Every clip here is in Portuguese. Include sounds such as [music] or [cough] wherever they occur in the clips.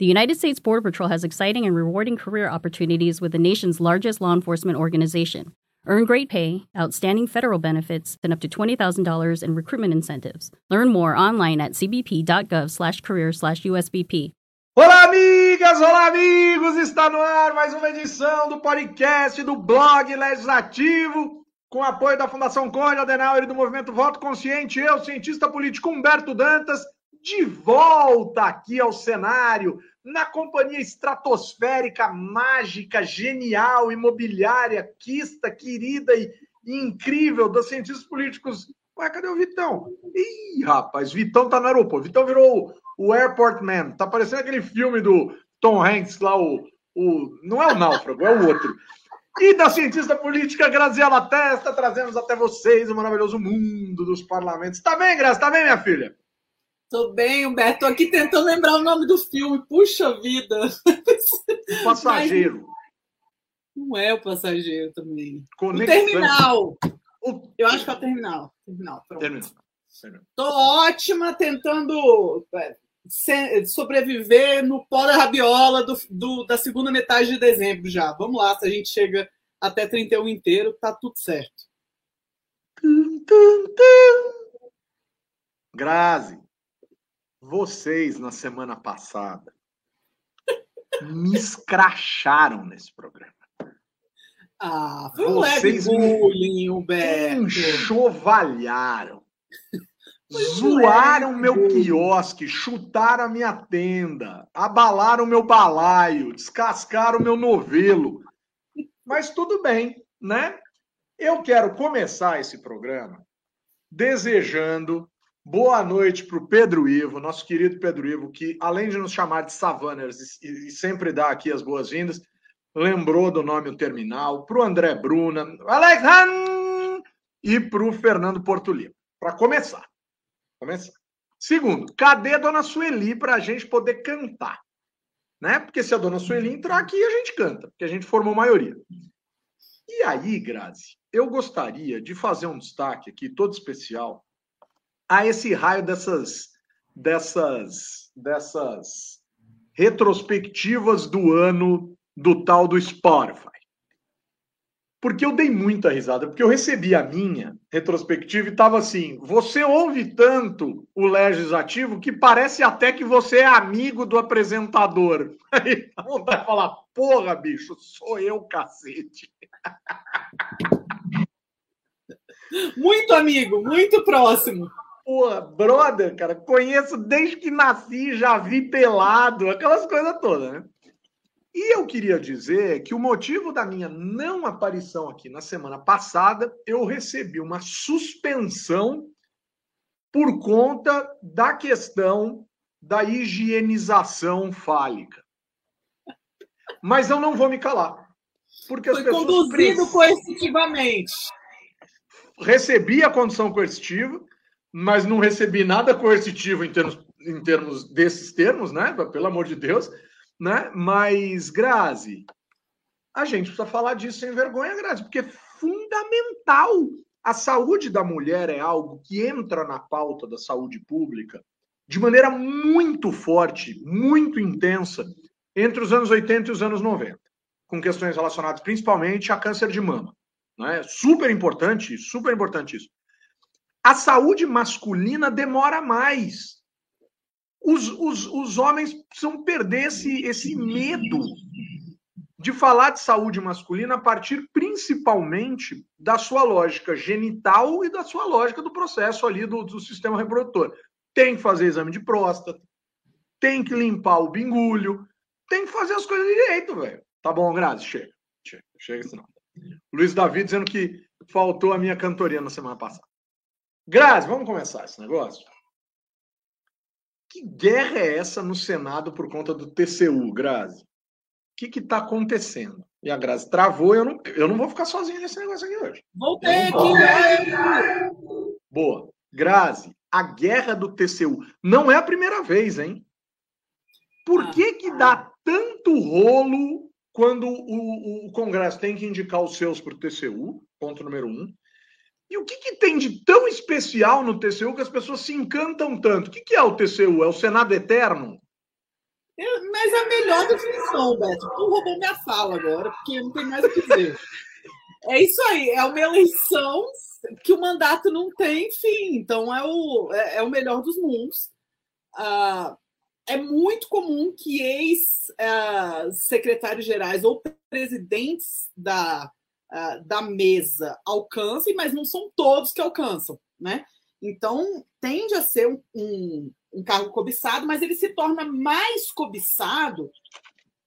The United States Border Patrol has exciting and rewarding career opportunities with the nation's largest law enforcement organization. Earn great pay, outstanding federal benefits, and up to $20,000 in recruitment incentives. Learn more online at cbp.gov/career/usbp. Olá, amigas! Olá, amigos! Está no ar mais uma edição do podcast do blog Legislativo, com apoio da Fundação Conde Adenauer e do Movimento Voto Consciente. Eu, cientista político Humberto Dantas, de volta aqui ao cenário, na companhia estratosférica, mágica, genial, imobiliária, quista, querida e, incrível dos cientistas políticos. Ué, cadê o Vitão? Ih, rapaz, Vitão tá no aeroporto. Vitão virou o Airport Man. Tá parecendo aquele filme do Tom Hanks lá, o. o não é o Náufrago, é o outro. E da cientista política Graziela Testa, trazemos até vocês o maravilhoso mundo dos parlamentos. Tá bem, Grazi? Tá bem, minha filha? Tô bem, Humberto. Tô aqui tentando lembrar o nome do filme. Puxa vida. O passageiro. Mas não é o passageiro também. Conexão. O terminal. O... Eu acho que é o terminal. Terminal, pronto. Terminal. Tô ótima tentando é, sobreviver no pó da rabiola do, do, da segunda metade de dezembro já. Vamos lá, se a gente chega até 31 inteiro, tá tudo certo. Grazi, vocês, na semana passada, me escracharam nesse programa. Ah, foi um Vocês leve bullying, Humberto. enxovalharam. [laughs] Zoaram meu quiosque, chutaram a minha tenda, abalaram meu balaio, descascaram meu novelo. Mas tudo bem, né? Eu quero começar esse programa desejando Boa noite para o Pedro Ivo, nosso querido Pedro Ivo, que além de nos chamar de Savaners e, sempre dar aqui as boas-vindas, lembrou do nome o terminal, para o André Bruna, Alex Han e para o Fernando Portolino. Para começar. começar. Segundo, cadê a dona Sueli para a gente poder cantar? Né? Porque se a dona Sueli entrar aqui, a gente canta, porque a gente formou maioria. E aí, Grazi, eu gostaria de fazer um destaque aqui, todo especial, a esse raio dessas dessas dessas retrospectivas do ano do tal do Spotify. Porque eu dei muita risada, porque eu recebi a minha retrospectiva e estava assim: você ouve tanto o legislativo que parece até que você é amigo do apresentador. [laughs] Aí a vontade de falar: porra, bicho, sou eu, cacete. Muito amigo, muito próximo. Pô, brother, cara, conheço desde que nasci, já vi pelado, aquelas coisas todas, né? E eu queria dizer que o motivo da minha não aparição aqui na semana passada, eu recebi uma suspensão por conta da questão da higienização fálica. Mas eu não vou me calar. Porque Foi as pessoas conduzido precisam... coercitivamente. Recebi a condição coercitiva, mas não recebi nada coercitivo em termos, em termos desses termos, né? Pelo amor de Deus, né? Mas, Grazi, a gente precisa falar disso sem vergonha, Grazi, porque é fundamental. A saúde da mulher é algo que entra na pauta da saúde pública de maneira muito forte, muito intensa, entre os anos 80 e os anos 90, com questões relacionadas principalmente a câncer de mama. Né? Super importante, super importante isso. A saúde masculina demora mais. Os, os, os homens precisam perder esse, esse medo de falar de saúde masculina a partir principalmente da sua lógica genital e da sua lógica do processo ali do, do sistema reprodutor. Tem que fazer exame de próstata, tem que limpar o bingulho, tem que fazer as coisas direito, velho. Tá bom, Grazi? Chega. Chega, chega senão. Luiz Davi dizendo que faltou a minha cantoria na semana passada. Grazi, vamos começar esse negócio? Que guerra é essa no Senado por conta do TCU, Grazi? O que está acontecendo? E a Grazi travou, eu não, eu não vou ficar sozinho nesse negócio aqui hoje. Voltei aqui! Boa. Grazi, a guerra do TCU não é a primeira vez, hein? Por que, que dá tanto rolo quando o, o Congresso tem que indicar os seus para o TCU? Ponto número um. E o que, que, tem de tão especial no TCU que as pessoas se encantam tanto? O que, que é o TCU? É o Senado Eterno? Mas a melhor definição, Beto. Tu roubou minha fala agora, porque não tem mais o que dizer. [laughs] É isso aí, é uma eleição que o mandato não tem fim, então é o, é, é o melhor dos mundos. Ah, é muito comum que ex-secretários gerais ou presidentes da, ah, da mesa alcancem, mas não são todos que alcançam, né? Então, tende a ser um, um, um cargo cobiçado, mas ele se torna mais cobiçado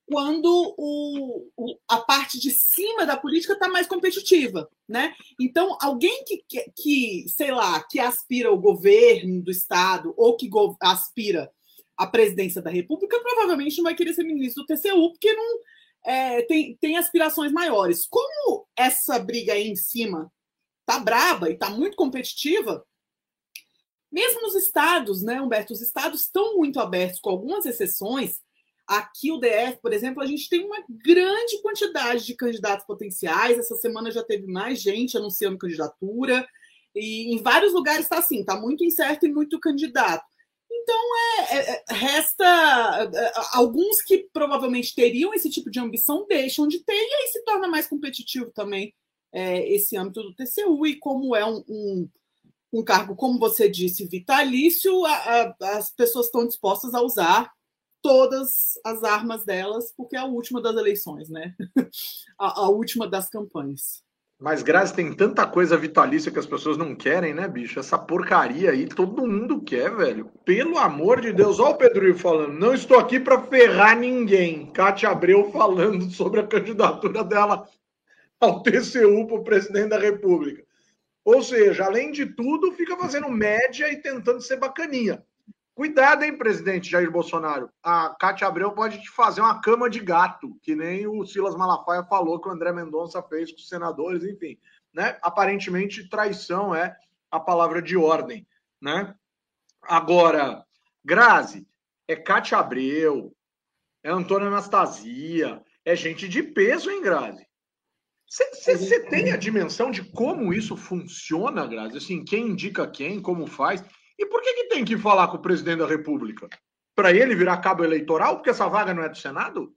quando o, o, a parte de cima da política está mais competitiva, né? Então, alguém que, que, que, sei lá, que aspira ao governo do Estado ou que aspira à presidência da República, provavelmente não vai querer ser ministro do TCU, porque não é, tem, tem aspirações maiores. Como essa briga aí em cima tá braba e tá muito competitiva, mesmo nos estados, né, Humberto? Os estados estão muito abertos, com algumas exceções, Aqui, o DF, por exemplo, a gente tem uma grande quantidade de candidatos potenciais. Essa semana já teve mais gente anunciando candidatura. E em vários lugares está assim, está muito incerto e muito candidato. Então, é, é, é resta. É, alguns que provavelmente teriam esse tipo de ambição deixam de ter, e aí se torna mais competitivo também é, esse âmbito do TCU. E como é um, um, um cargo, como você disse, vitalício, a, a, as pessoas estão dispostas a usar todas as armas delas, porque é a última das eleições, né? [laughs] a, a última das campanhas. Mas, Grazi, tem tanta coisa vitalícia que as pessoas não querem, né, bicho? Essa porcaria aí, todo mundo quer, velho. Pelo amor de Deus. Olha o Pedro falando. Não estou aqui para ferrar ninguém. Cátia Abreu falando [laughs] sobre a candidatura dela ao TCU para o presidente da República. Ou seja, além de tudo, fica fazendo média e tentando ser bacaninha. Cuidado, hein, presidente Jair Bolsonaro. A Cátia Abreu pode te fazer uma cama de gato, que nem o Silas Malafaia falou que o André Mendonça fez com os senadores, enfim. Né? Aparentemente, traição é a palavra de ordem. Né? Agora, Grazi, é Cátia Abreu, é Antônia Anastasia, é gente de peso, hein, Grazi? Você tem a dimensão de como isso funciona, Grazi? Assim, quem indica quem, como faz? E por que, que tem que falar com o presidente da República? Para ele virar cabo eleitoral? Porque essa vaga não é do Senado?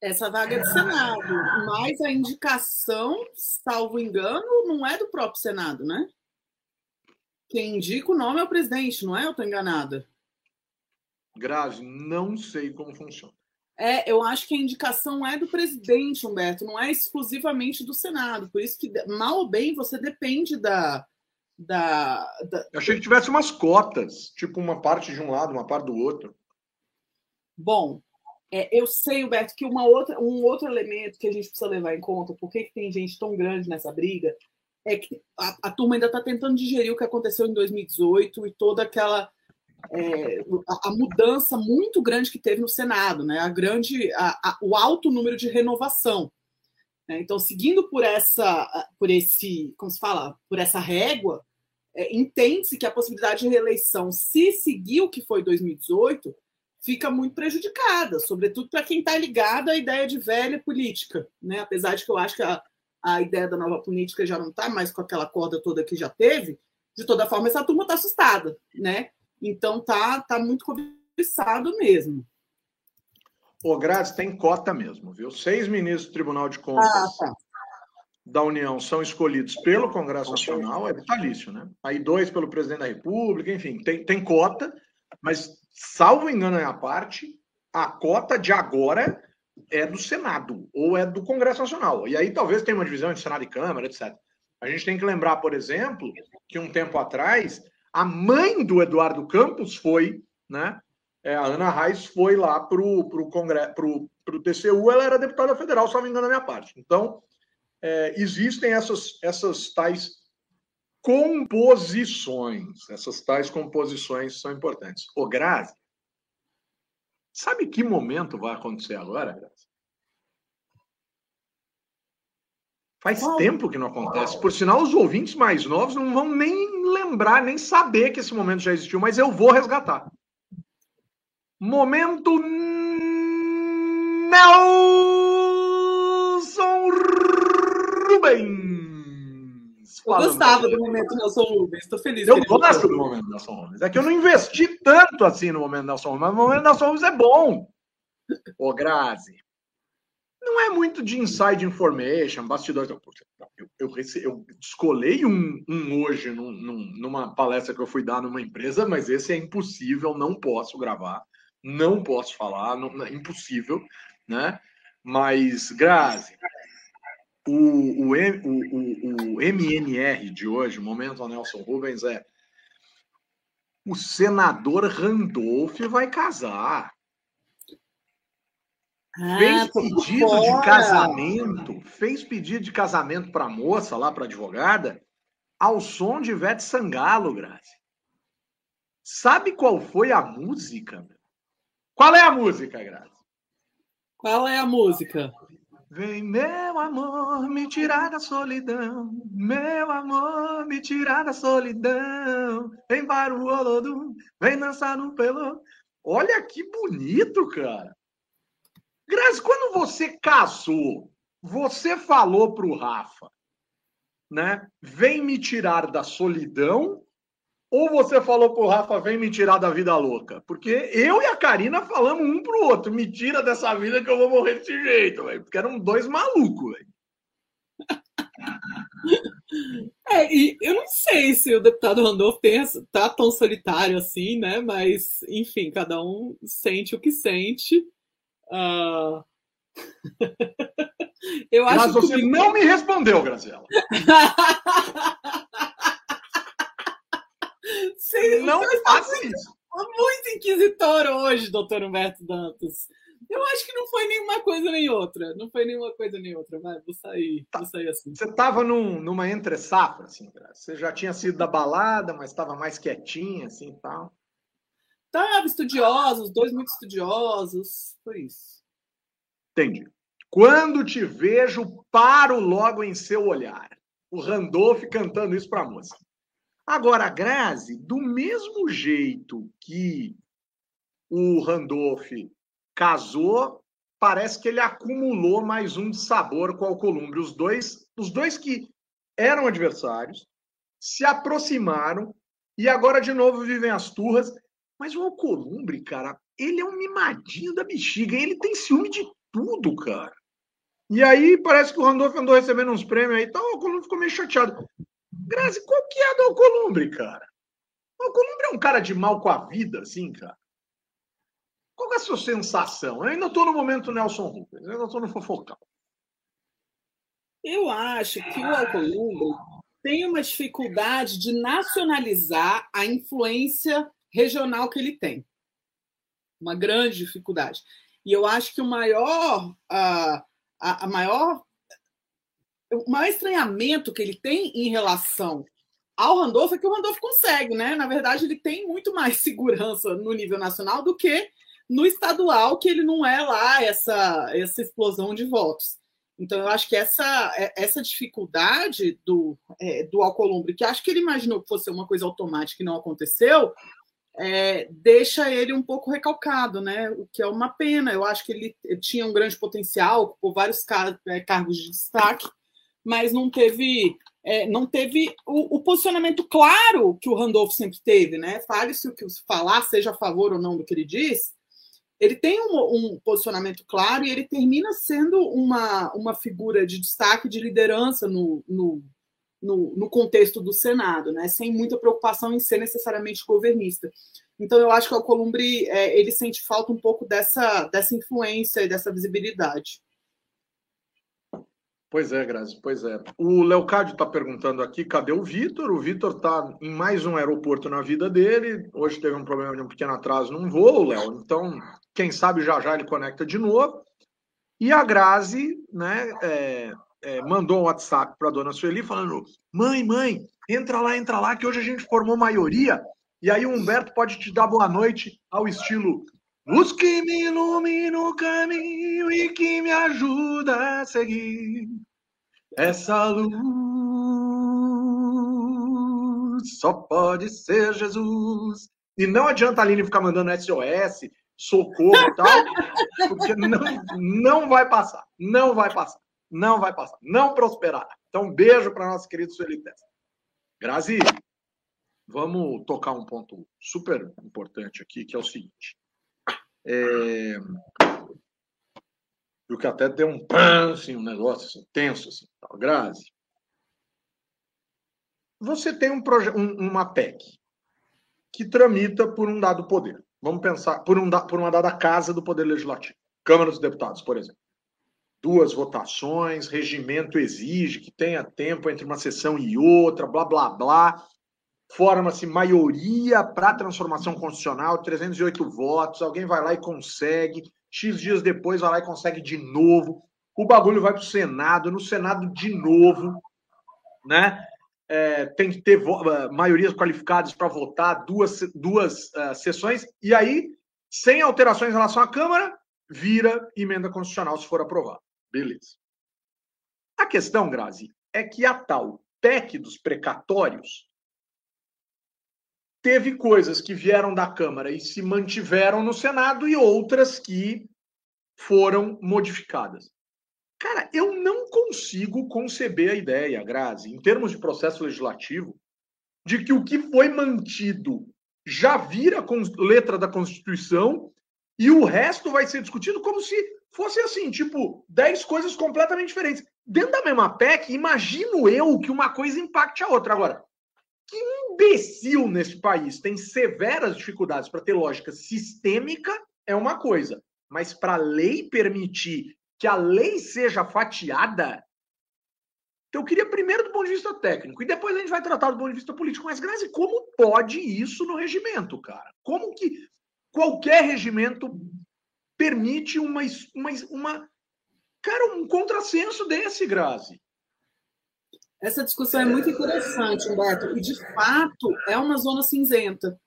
Essa vaga é do Senado, mas a indicação, salvo engano, não é do próprio Senado, né? Quem indica o nome é o presidente, não é? Eu estou enganada. Grazi, não sei como funciona. É, eu acho que a indicação é do presidente, Humberto, não é exclusivamente do Senado. Por isso que, mal ou bem, você depende da, da, da... Eu achei que tivesse umas cotas, tipo uma parte de um lado, uma parte do outro. Bom, é, eu sei, Humberto, que uma outra, um outro elemento que a gente precisa levar em conta, por que tem gente tão grande nessa briga, é que a, a turma ainda está tentando digerir o que aconteceu em 2018 e toda aquela é, a, a, mudança muito grande que teve no Senado, né? A grande, a, o alto número de renovação. Né? Então, seguindo por essa, por esse, como se fala, por essa régua, é, entende-se que a possibilidade de reeleição, se seguir o que foi 2018, fica muito prejudicada, sobretudo para quem está ligado à ideia de velha política. Né? Apesar de que eu acho que a, a ideia da nova política já não está mais com aquela corda toda que já teve, de toda forma, essa turma está assustada. Né? Então, tá, tá muito cobiçado mesmo. Ô, Grátis, tem cota mesmo, viu? Seis ministros do Tribunal de Contas. Ah, tá da União são escolhidos pelo Congresso Nacional, é vitalício, né? Aí dois pelo presidente da República, enfim, tem, tem cota, mas, salvo engano a parte, a cota de agora é do Senado ou é do Congresso Nacional. E aí talvez tenha uma divisão entre Senado e Câmara, etc. A gente tem que lembrar, por exemplo, que um tempo atrás, a mãe do Eduardo Campos foi, né? É, a Ana Reis foi lá para o Congresso, para o TCU, ela era deputada federal, só me engano a minha parte. Então, é, existem essas, essas tais composições. Essas tais composições são importantes. O Grazi, sabe que momento vai acontecer agora, Grazi? Faz tempo que não acontece. Por sinal, os ouvintes mais novos não vão nem lembrar, nem saber que esse momento já existiu, mas eu vou resgatar. Momento Nelson Rubens. gostava do momento Nelson Rubens, estou feliz. Eu gosto do momento Nelson Rubens. É que eu não investi tanto assim no momento Nelson Rubens, mas o momento Nelson Rubens é bom. Ô, Grazi, não é muito de inside information, bastidores. Eu, eu, eu, eu um, um hoje num, num, numa palestra que eu fui dar numa empresa, mas esse é impossível, não posso gravar, não posso falar, não, é impossível, né? Mas, Grazi, o, o, o, o, MNR de hoje, o Momento Nelson Rubens, é o senador Randolph vai casar. Ah, fez pedido fora. de casamento, fez pedido de casamento para a moça lá, para advogada, ao som de Ivete Sangalo, Grazi. Sabe qual foi a música? Qual é a música, Grazi? Qual é a música? Vem, meu amor, me tirar da solidão. Meu amor, me tirar da solidão. Vem para o Olodum, vem dançar no pelo. Olha que bonito, cara. Grazi, quando você casou, você falou para o Rafa, né? Vem me tirar da solidão, ou você falou para o Rafa, vem me tirar da vida louca? Porque eu e a Karina falamos um para o outro, me tira dessa vida que eu vou morrer desse jeito, velho. Porque eram dois malucos, velho. [laughs] É, e eu não sei se o deputado Randolph tem, tá tão solitário assim, né? Mas, enfim, cada um sente o que sente. Uh... [laughs] eu acho Mas você que... não me respondeu, Graziela. [laughs] Sim, não faça isso. Muito inquisitor hoje, doutor Humberto Dantas. Eu acho que não foi nenhuma coisa nem outra. Não foi nenhuma coisa nem outra. Vai, vou sair. Tá. Vou sair assim. Você estava num, numa entre-safra, assim, Você já tinha sido da balada, mas estava mais quietinha, assim e tal. Tava estudiosos, dois muito estudiosos. Foi isso. Entendi. Quando te vejo, paro logo em seu olhar. O Randolph cantando isso para a moça. Agora, Grazi, do mesmo jeito que o Randolph casou, parece que ele acumulou mais um de sabor com o Alcolumbre. Os dois, os dois que eram adversários se aproximaram e agora de novo vivem as turras. Mas o Alcolumbre, cara, ele é um mimadinho da bexiga. Ele tem ciúme de tudo, cara. E aí parece que o Randolph andou recebendo uns prêmios aí, então o Alcolumbre ficou meio chateado. Grazi, qual que é do Alcolumbre, cara? O Alcolumbre é um cara de mal com a vida, assim, cara. Qual é a sua sensação? Eu ainda estou no momento Nelson Rubens, eu ainda estou no fofocal. Eu acho que o Alcolumbre tem uma dificuldade de nacionalizar a influência regional que ele tem. Uma grande dificuldade. E eu acho que o maior, a, a, maior, o maior estranhamento que ele tem em relação ao Randolph é que o Randolph consegue, né? Na verdade, ele tem muito mais [laughs] segurança no nível nacional do que no estadual, que ele não é lá essa, essa explosão de votos. Então, eu acho que essa, é, essa dificuldade do, é, do Alcolumbre, que acho que ele imaginou que fosse uma coisa automática e não aconteceu, é, deixa ele um pouco recalcado, né? O que é uma pena. Eu acho que ele tinha um grande potencial, ocupou vários car é, cargos de destaque, mas não teve, é, não teve o, o, posicionamento claro que o Randolph sempre teve, né? Fale-se o que falar, seja a favor ou não do que ele diz, ele tem um, um, posicionamento claro e ele termina sendo uma, uma figura de destaque, de liderança no, no, no, no, contexto do Senado, né? sem muita preocupação em ser necessariamente governista. Então, eu acho que o Alcolumbre é, ele sente falta um pouco dessa, dessa influência e dessa visibilidade. Pois é, Grazi, pois é. O Leocádio está perguntando aqui, cadê o Vitor? O Vitor está em mais um aeroporto na vida dele. Hoje teve um problema de um pequeno atraso num voo, Léo. Então, quem sabe já já ele conecta de novo. E a Grazi, né, é, é, mandou um WhatsApp para a dona Sueli falando: mãe, mãe, entra lá, entra lá, que hoje a gente formou maioria. E aí o Humberto pode te dar boa noite ao estilo Luz que me ilumina o caminho e que me ajuda a seguir. Essa luz só pode ser Jesus. E não adianta a Aline ficar mandando SOS, socorro e tal, porque não, não vai passar, não vai passar, não vai passar, não prosperará. Então, um beijo para nosso querido Sueli Testa. Grazi, vamos tocar um ponto super importante aqui, que é o seguinte. É... Viu que até deu um pã, assim, um negócio assim, tenso, assim, tal. Grazi. Você tem um. Um, uma PEC que tramita por um dado poder. Vamos pensar por, um, por uma dada casa do Poder Legislativo. Câmara dos Deputados, por exemplo. Duas votações, regimento exige que tenha tempo entre uma sessão e outra, blá, blá, blá. Forma-se maioria para transformação constitucional, 308 votos, alguém vai lá e consegue. X dias depois vai lá e consegue de novo. O bagulho vai para o Senado, no Senado de novo, né? É, tem que ter uh, maiorias qualificadas para votar, duas, duas uh, sessões, e aí, sem alterações em relação à Câmara, vira emenda constitucional se for aprovado. Beleza. A questão, Grazi, é que a tal PEC dos precatórios teve coisas que vieram da Câmara e se mantiveram no Senado e outras que foram modificadas. Cara, eu não consigo conceber a ideia, Grazi, em termos de processo legislativo, de que o que foi mantido já vira letra da Constituição e o resto vai ser discutido como se fosse assim, tipo, 10 coisas completamente diferentes. Dentro da mesma PEC, imagino eu que uma coisa impacte a outra. Agora, que imbecil nesse país tem severas dificuldades para ter lógica sistêmica é uma coisa, mas para a lei permitir que a lei seja fatiada, então eu queria primeiro do ponto de vista técnico e depois a gente vai tratar do ponto de vista político. Mas, Grazi, como pode isso no regimento, cara? Como que qualquer regimento permite uma, uma, uma cara, um contrassenso desse, Grazi? Essa discussão é muito interessante, Humberto, e de fato é uma zona cinzenta.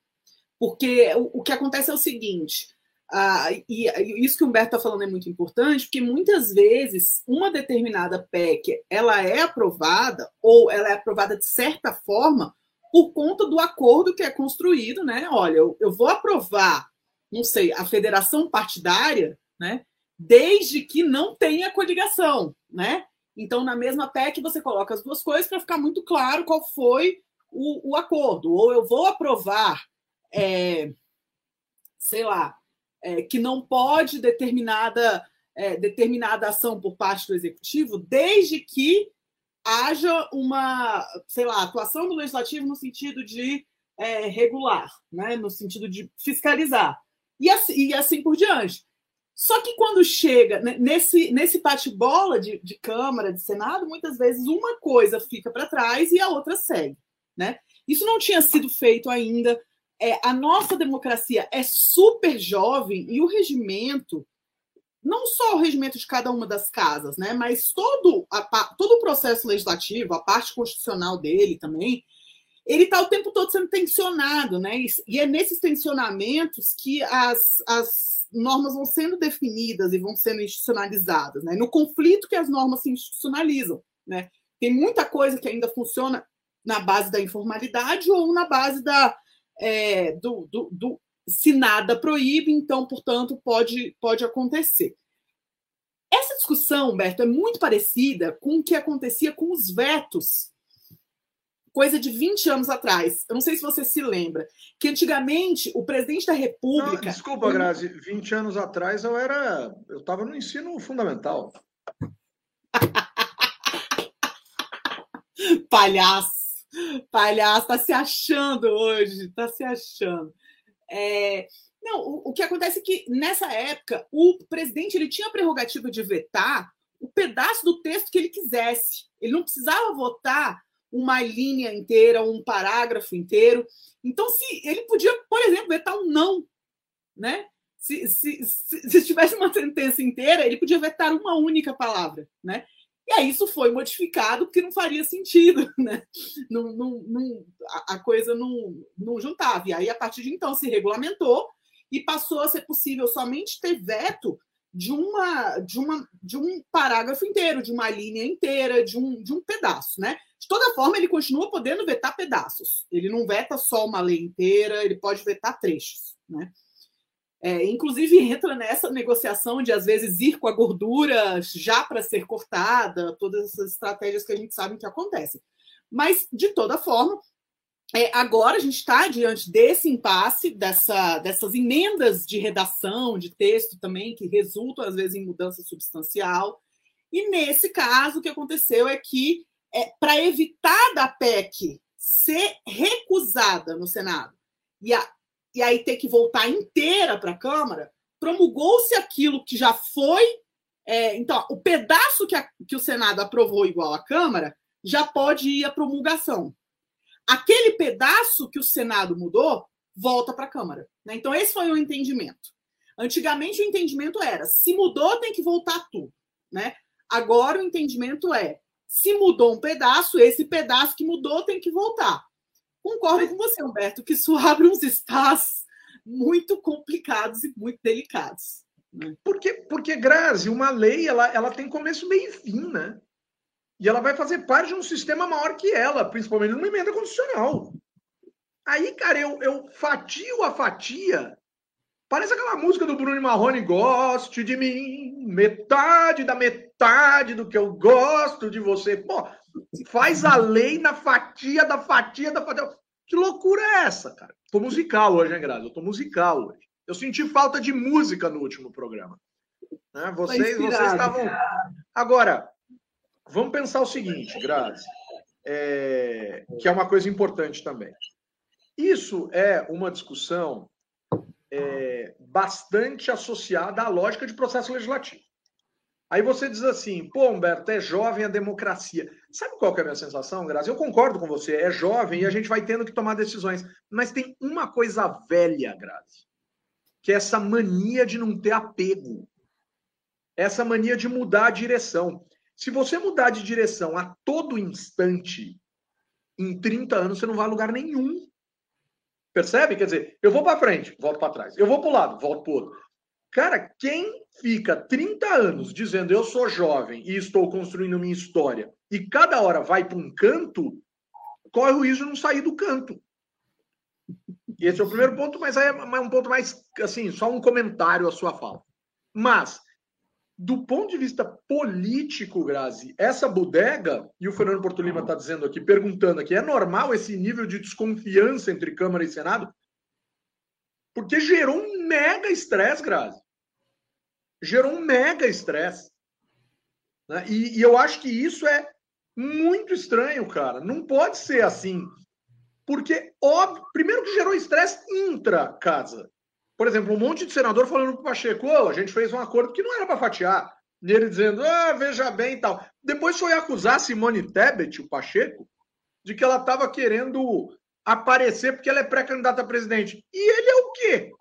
Porque o, o que acontece é o seguinte: ah, e, e, isso que o Humberto está falando é muito importante, porque muitas vezes uma determinada PEC ela é aprovada, ou ela é aprovada de certa forma, por conta do acordo que é construído, né? Olha, eu, eu vou aprovar, não sei, a federação partidária, né? Desde que não tenha coligação, né? Então, na mesma PEC, você coloca as duas coisas para ficar muito claro qual foi o, o, acordo. Ou eu vou aprovar, é, sei lá, é, que não pode determinada, é, determinada ação por parte do executivo, desde que haja uma, sei lá, atuação do legislativo no sentido de é, regular, né? no sentido de fiscalizar. E assim, e assim por diante. Só que quando chega nesse, nesse bate-bola de, de Câmara, de Senado, muitas vezes uma coisa fica para trás e a outra segue. Né? Isso não tinha sido feito ainda. É, a nossa democracia é super jovem e o regimento, não só o regimento de cada uma das casas, né, mas todo, a, todo o processo legislativo, a parte constitucional dele também, ele está o tempo todo sendo tensionado, né? E é nesses tensionamentos que as, as normas vão sendo definidas e vão sendo institucionalizadas, né? No conflito que as normas se institucionalizam, né? Tem muita coisa que ainda funciona na base da informalidade ou na base da é, do, do, do, se nada proíbe, então, portanto, pode, pode acontecer. Essa discussão, Humberto, é muito parecida com o que acontecia com os vetos coisa de 20 anos atrás. Eu não sei se você se lembra, que antigamente o presidente da República. Não, desculpa, Grazi, 20 anos atrás eu era. Eu estava no ensino fundamental. [laughs] Palhaço! Palhaço, tá se achando hoje, tá se achando. É... Não, o, o que acontece é que nessa época o presidente ele tinha a prerrogativa de vetar o pedaço do texto que ele quisesse. Ele não precisava votar uma linha inteira, um parágrafo inteiro. Então, se ele podia, por exemplo, vetar um não, né? Se, se, se, se tivesse uma sentença inteira, ele podia vetar uma única palavra, né? E aí isso foi modificado porque não faria sentido, [laughs] né? Não, não, não, a coisa não, não juntava. E aí, a partir de então, se regulamentou e passou a ser possível somente ter veto de uma de uma de um parágrafo inteiro, de uma linha inteira, de um, de um pedaço, né? De toda forma, ele continua podendo vetar pedaços. Ele não veta só uma lei inteira, ele pode vetar trechos, né? É, inclusive entra nessa negociação de às vezes ir com a gordura já para ser cortada, todas essas estratégias que a gente sabe que acontecem. Mas, de toda forma, é, agora a gente está diante desse impasse, dessa, dessas emendas de redação, de texto também, que resultam, às vezes, em mudança substancial. E, nesse caso, o que aconteceu é que, é, para evitar da PEC ser recusada no Senado e, a, e aí ter que voltar inteira para a Câmara, promulgou-se aquilo que já foi. É, então, o pedaço que, a, que o Senado aprovou igual à Câmara já pode ir à promulgação. Aquele pedaço que o Senado mudou volta para a Câmara. Né? Então, esse foi o entendimento. Antigamente, o entendimento era: se mudou, tem que voltar tudo. Né? Agora, o entendimento é: se mudou um pedaço, esse pedaço que mudou tem que voltar. Concordo com você, Humberto, que isso [laughs] abre uns espaços muito complicados e muito delicados. Né? Porque, porque, Grazi, uma lei ela, ela tem começo, meio e fim, né? E ela vai fazer parte de um sistema maior que ela, principalmente numa emenda constitucional. Aí, cara, eu, eu fatio a fatia. Parece aquela música do Bruno Marrone, goste de mim, metade da metade do que eu gosto de você. Pô, faz a lei na fatia da fatia da fatia. Que loucura é essa, cara? Tô musical hoje, hein, Grazi? Eu tô musical hoje. Eu senti falta de música no último programa. Né? Vocês, vocês estavam. Agora, vamos pensar o seguinte, Grazi, é... que é uma coisa importante também. Isso é uma discussão é... bastante associada à lógica de processo legislativo. Aí você diz assim, pô, Humberto, é jovem a democracia. Sabe qual que é a minha sensação, Grazi? Eu concordo com você, é jovem e a gente vai tendo que tomar decisões. Mas tem uma coisa velha, Grazi, que é essa mania de não ter apego. Essa mania de mudar a direção. Se você mudar de direção a todo instante, em 30 anos você não vai a lugar nenhum. Percebe? Quer dizer, eu vou para frente, volto para trás. Eu vou para o lado, volto para o outro. Cara, quem fica 30 anos dizendo eu sou jovem e estou construindo minha história e cada hora vai para um canto, corre o risco de não sair do canto. Esse é o primeiro ponto, mas aí é um ponto mais, assim, só um comentário à sua fala. Mas, do ponto de vista político, Grazi, essa bodega, e o Fernando Porto Lima está dizendo aqui, perguntando aqui, é normal esse nível de desconfiança entre Câmara e Senado? Porque gerou um mega estresse, Grazi. Gerou um mega estresse. Né? E, e eu acho que isso é muito estranho, cara. Não pode ser assim. Porque, óbvio, primeiro que gerou estresse intra-casa. Por exemplo, um monte de senador falando para o Pacheco, oh, a gente fez um acordo que não era para fatiar. E ele dizendo, ah, veja bem e tal. Depois foi acusar Simone Tebet, o Pacheco, de que ela estava querendo aparecer porque ela é pré-candidata a presidente. E ele é o quê?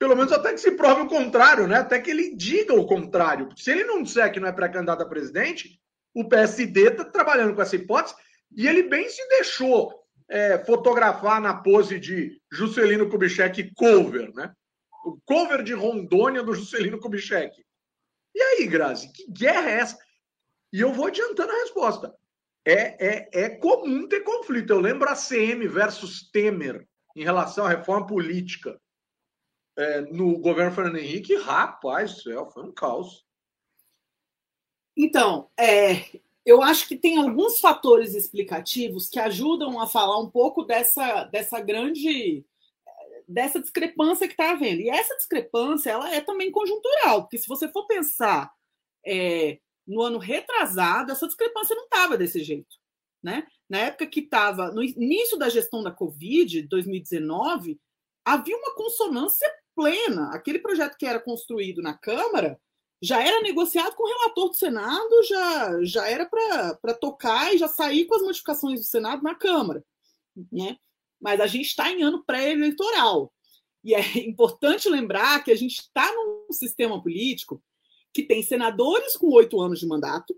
Pelo menos até que se prove o contrário, né? Até que ele diga o contrário. Se ele não disser que não é pré-candidato a presidente, o PSD está trabalhando com essa hipótese e ele bem se deixou é, fotografar na pose de Juscelino Kubitschek cover, né? O cover de Rondônia do Juscelino Kubitschek. E aí, Grazi, que guerra é essa? E eu vou adiantando a resposta é, é, é comum ter conflito. Eu lembro a CM versus Temer em relação à reforma política é, no governo Fernando Henrique. Rapaz do céu, foi um caos. Então, é, eu acho que tem alguns fatores explicativos que ajudam a falar um pouco dessa, dessa grande dessa discrepância que está havendo. E essa discrepância ela é também conjuntural, porque se você for pensar é, no ano retrasado, essa discrepância não estava desse jeito. Né? Na época que estava, no início da gestão da Covid, 2019, havia uma consonância plena. Aquele projeto que era construído na Câmara já era negociado com o relator do Senado, já, já era para tocar e já sair com as modificações do Senado na Câmara. Né? Mas a gente está em ano pré-eleitoral. E é [laughs] importante lembrar que a gente está num sistema político que tem senadores com oito anos de mandato,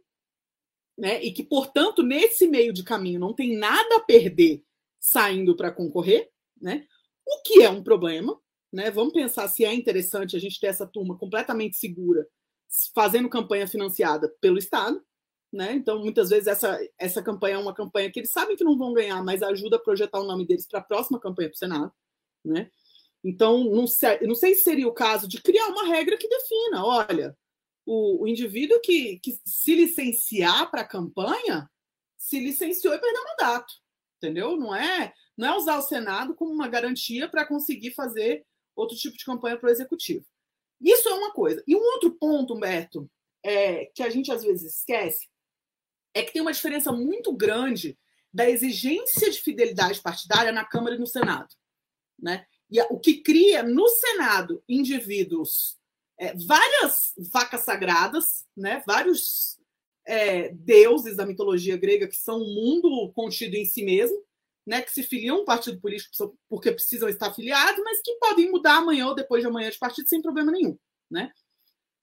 né, e que, portanto, nesse meio de caminho não tem nada a perder saindo para concorrer, né, o que é um problema. Né? Vamos pensar se é interessante a gente ter essa turma completamente segura fazendo campanha financiada pelo Estado. Né? Então, muitas vezes, essa, essa campanha é uma campanha que eles sabem que não vão ganhar, mas ajuda a projetar o nome deles para a próxima campanha para o Senado. Né? Então, não sei, não sei se seria o caso de criar uma regra que defina: olha, o, o indivíduo que, que se licenciar para a campanha se licenciou e perdeu o mandato. Entendeu? Não é, não é usar o Senado como uma garantia para conseguir fazer outro tipo de campanha para o executivo. Isso é uma coisa. E um outro ponto, Humberto, é, que a gente às vezes esquece, é que tem uma diferença muito grande da exigência de fidelidade partidária na Câmara e no Senado. Né? E o que cria no Senado indivíduos, é, várias vacas sagradas, né? vários é, deuses da mitologia grega que são um mundo contido em si mesmo, né, que se filiam a um partido político porque precisam estar afiliados, mas que podem mudar amanhã ou depois de amanhã de partido sem problema nenhum. Né?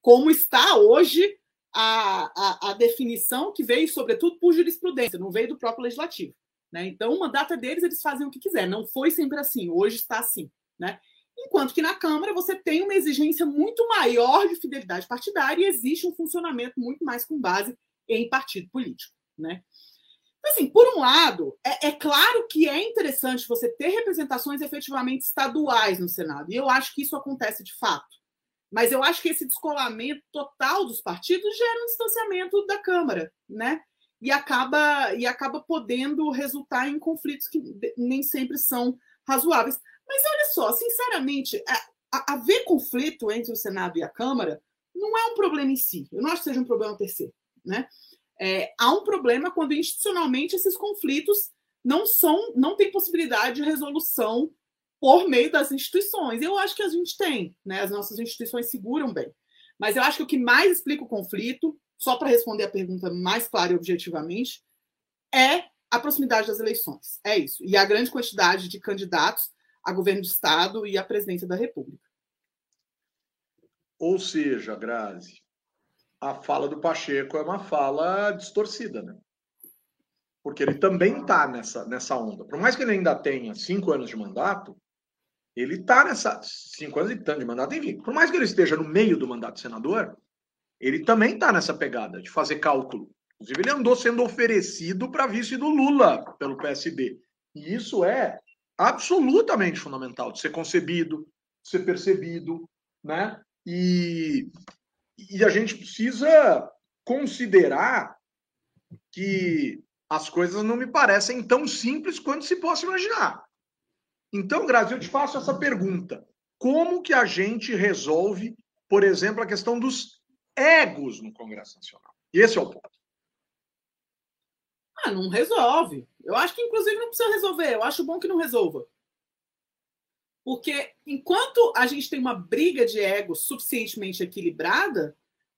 Como está hoje a, a, a definição que veio, sobretudo, por jurisprudência, não veio do próprio legislativo. Né? Então, o mandato deles, eles fazem o que quiser. Não foi sempre assim, hoje está assim. Né? Enquanto que na Câmara você tem uma exigência muito maior de fidelidade partidária e existe um funcionamento muito mais com base em partido político. Né? Assim, por um lado, é, é, claro que é interessante você ter representações efetivamente estaduais no Senado, e eu acho que isso acontece de fato. Mas eu acho que esse descolamento total dos partidos gera um distanciamento da Câmara, né? E acaba, e acaba podendo resultar em conflitos que nem sempre são razoáveis. Mas olha só, sinceramente, haver conflito entre o Senado e a Câmara não é um problema em si. Eu não acho que seja um problema terceiro, né? É, há um problema quando institucionalmente esses conflitos não são, não tem possibilidade de resolução por meio das instituições. Eu acho que a gente tem, né? As nossas instituições seguram bem. Mas eu acho que o que mais explica o conflito, só para responder a pergunta mais clara e objetivamente, é a proximidade das eleições. É isso. E a grande quantidade de candidatos a governo do Estado e à presidência da República. Ou seja, Grazi, a fala do Pacheco é uma fala distorcida, né? Porque ele também está nessa, nessa onda. Por mais que ele ainda tenha cinco anos de mandato, ele está nessa. Cinco anos e tanto de mandato, enfim. Por mais que ele esteja no meio do mandato de senador, ele também está nessa pegada de fazer cálculo. Inclusive, ele andou sendo oferecido para vice do Lula pelo PSD. E isso é absolutamente fundamental de ser concebido, de ser percebido, né? E e a gente precisa considerar que as coisas não me parecem tão simples quanto se possa imaginar. Então, Grazi, eu te faço essa pergunta. Como que a gente resolve, por exemplo, a questão dos egos no Congresso Nacional? Esse é o ponto. Ah, não resolve. Eu acho que, inclusive, não precisa resolver. Eu acho bom que não resolva. Porque enquanto a gente tem uma briga de ego suficientemente equilibrada,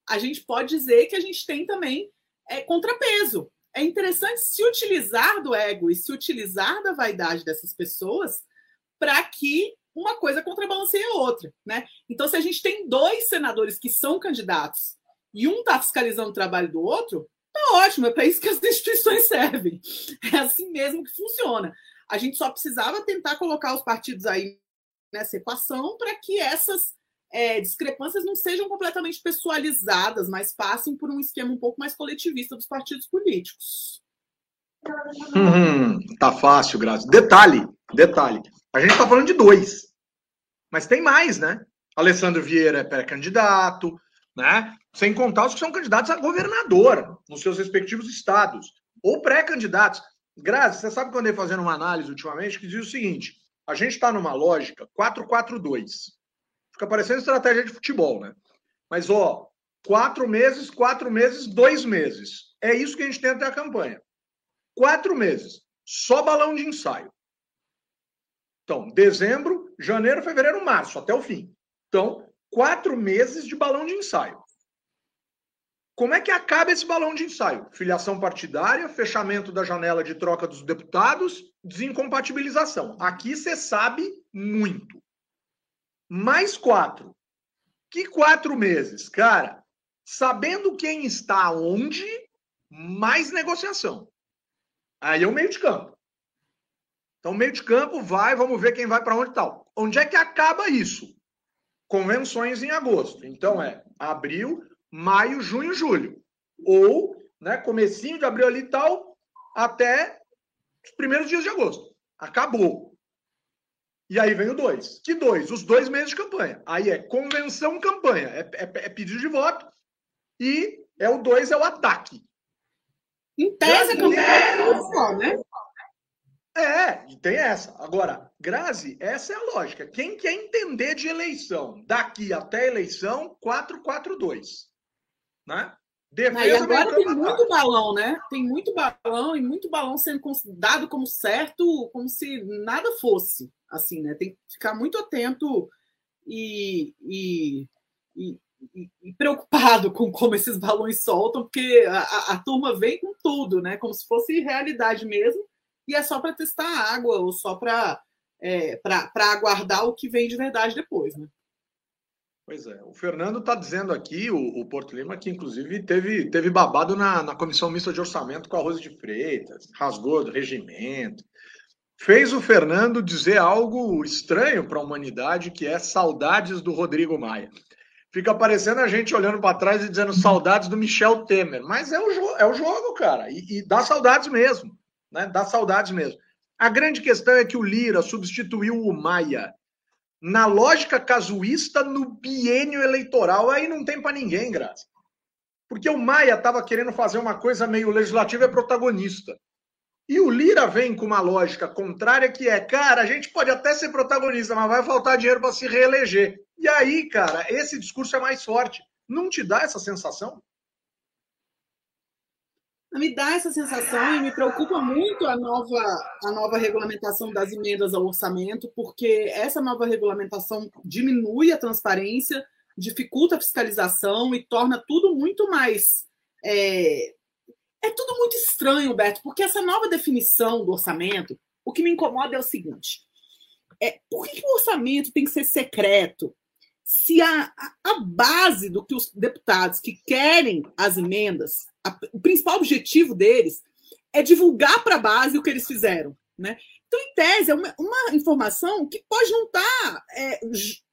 a gente pode dizer que a gente tem também é, contrapeso. É interessante se utilizar do ego e se utilizar da vaidade dessas pessoas para que uma coisa contrabalanceie a outra. Né? Então, se a gente tem dois senadores que são candidatos e um está fiscalizando o trabalho do outro, tá ótimo, é para isso que as instituições servem. É assim mesmo que funciona. A gente só precisava tentar colocar os partidos aí nessa equação para que essas é, discrepâncias não sejam completamente pessoalizadas, mas passem por um esquema um pouco mais coletivista dos partidos políticos. Hum, tá fácil, Graça. Detalhe, detalhe. A gente está falando de dois, mas tem mais, né? Alessandro Vieira é pré-candidato, né? Sem contar os que são candidatos a governador nos seus respectivos estados, ou pré-candidatos. Graça, você sabe que eu andei fazendo uma análise ultimamente que diz o seguinte: a gente está numa lógica 4-4-2. Fica parecendo estratégia de futebol, né? Mas, ó, quatro meses, quatro meses, dois meses. É isso que a gente tem até a campanha. Quatro meses. Só balão de ensaio. Então, dezembro, janeiro, fevereiro, março, até o fim. Então, quatro meses de balão de ensaio. Como é que acaba esse balão de ensaio? Filiação partidária, fechamento da janela de troca dos deputados, desincompatibilização. Aqui você sabe muito. Mais quatro. Que quatro meses? Cara, sabendo quem está onde, mais negociação. Aí é o meio de campo. Então, meio de campo vai, vamos ver quem vai para onde tal. Onde é que acaba isso? Convenções em agosto. Então, é abril, maio, junho, julho. Ou, né, comecinho de abril ali e tal, até os primeiros dias de agosto. Acabou. E aí vem o dois. Que dois? Os dois meses de campanha. Aí é convenção campanha. É, é, é pedido de voto. E é o dois, é o ataque. Em tese, a campanha é né? É, tem essa. Agora, Grazi, essa é a lógica. Quem quer entender de eleição daqui até a eleição, 442. Né? Defesa e agora tem muito balão, né? Tem muito balão e muito balão sendo dado como certo, como se nada fosse. Assim, né? Tem que ficar muito atento e, e, e, e preocupado [laughs] com como esses balões soltam, porque a, a, turma vem com tudo, né? Como se fosse realidade mesmo e é só para testar a água ou só para é, aguardar o que vem de verdade depois, né? Pois é, o Fernando está dizendo aqui, o, o, Porto Lima, que inclusive teve, teve babado na, na comissão mista de orçamento com arroz de Freitas, rasgou do regimento. Fez o Fernando dizer algo estranho para a humanidade, que é saudades do Rodrigo Maia. Fica parecendo a gente olhando para trás e dizendo saudades do Michel Temer. Mas é o, é o jogo, cara, e, e dá saudades mesmo né? Dá saudades mesmo. A grande questão é que o Lira substituiu o Maia na lógica casuísta no biênio eleitoral. Aí não tem para ninguém, graça. Porque o Maia estava querendo fazer uma coisa meio legislativa é protagonista. E o Lira vem com uma lógica contrária que é, cara, a gente pode até ser protagonista, mas vai faltar dinheiro para se reeleger. E aí, cara, esse discurso é mais forte. Não te dá essa sensação? Me dá essa sensação e me preocupa muito a nova, a nova regulamentação das emendas ao orçamento, porque essa nova regulamentação diminui a transparência, dificulta a fiscalização e torna tudo muito mais. É, é tudo muito estranho, Beto, porque essa nova definição do orçamento, o que me incomoda é o seguinte: é, por que, que o orçamento tem que ser secreto? Se a, a base do que os deputados que querem as emendas a, o principal objetivo deles é divulgar para a base o que eles fizeram. Né? Então, em tese, é uma, uma informação que pode não estar tá, é,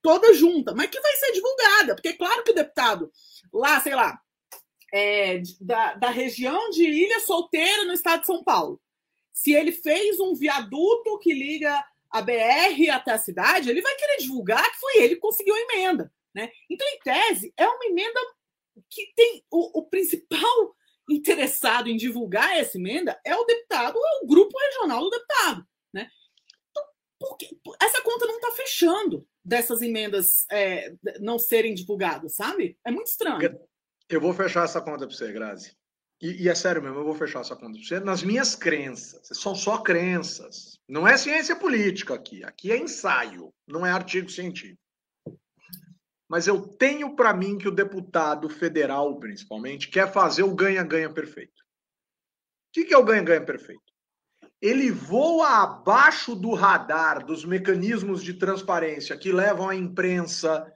toda junta, mas que vai ser divulgada, porque é claro que o deputado lá, sei lá, é, da, da região de Ilha Solteira, no estado de São Paulo, se ele fez um viaduto que liga a BR até a cidade, ele vai querer divulgar que foi ele que conseguiu a emenda. Né? Então, em tese, é uma emenda que tem o, o principal interessado em divulgar essa emenda é o deputado, é o grupo regional do deputado. Né? Então, essa conta não está fechando dessas emendas é, não serem divulgadas, sabe? É muito estranho. Eu vou fechar essa conta para você, Grazi. E, e, é sério mesmo, eu vou fechar essa conta você. Nas minhas crenças, são só crenças. Não é ciência política aqui. Aqui é ensaio, não é artigo científico mas eu tenho para mim que o deputado federal, principalmente, quer fazer o ganha-ganha perfeito. O que é o ganha-ganha perfeito? Ele voa abaixo do radar dos mecanismos de transparência que levam a imprensa,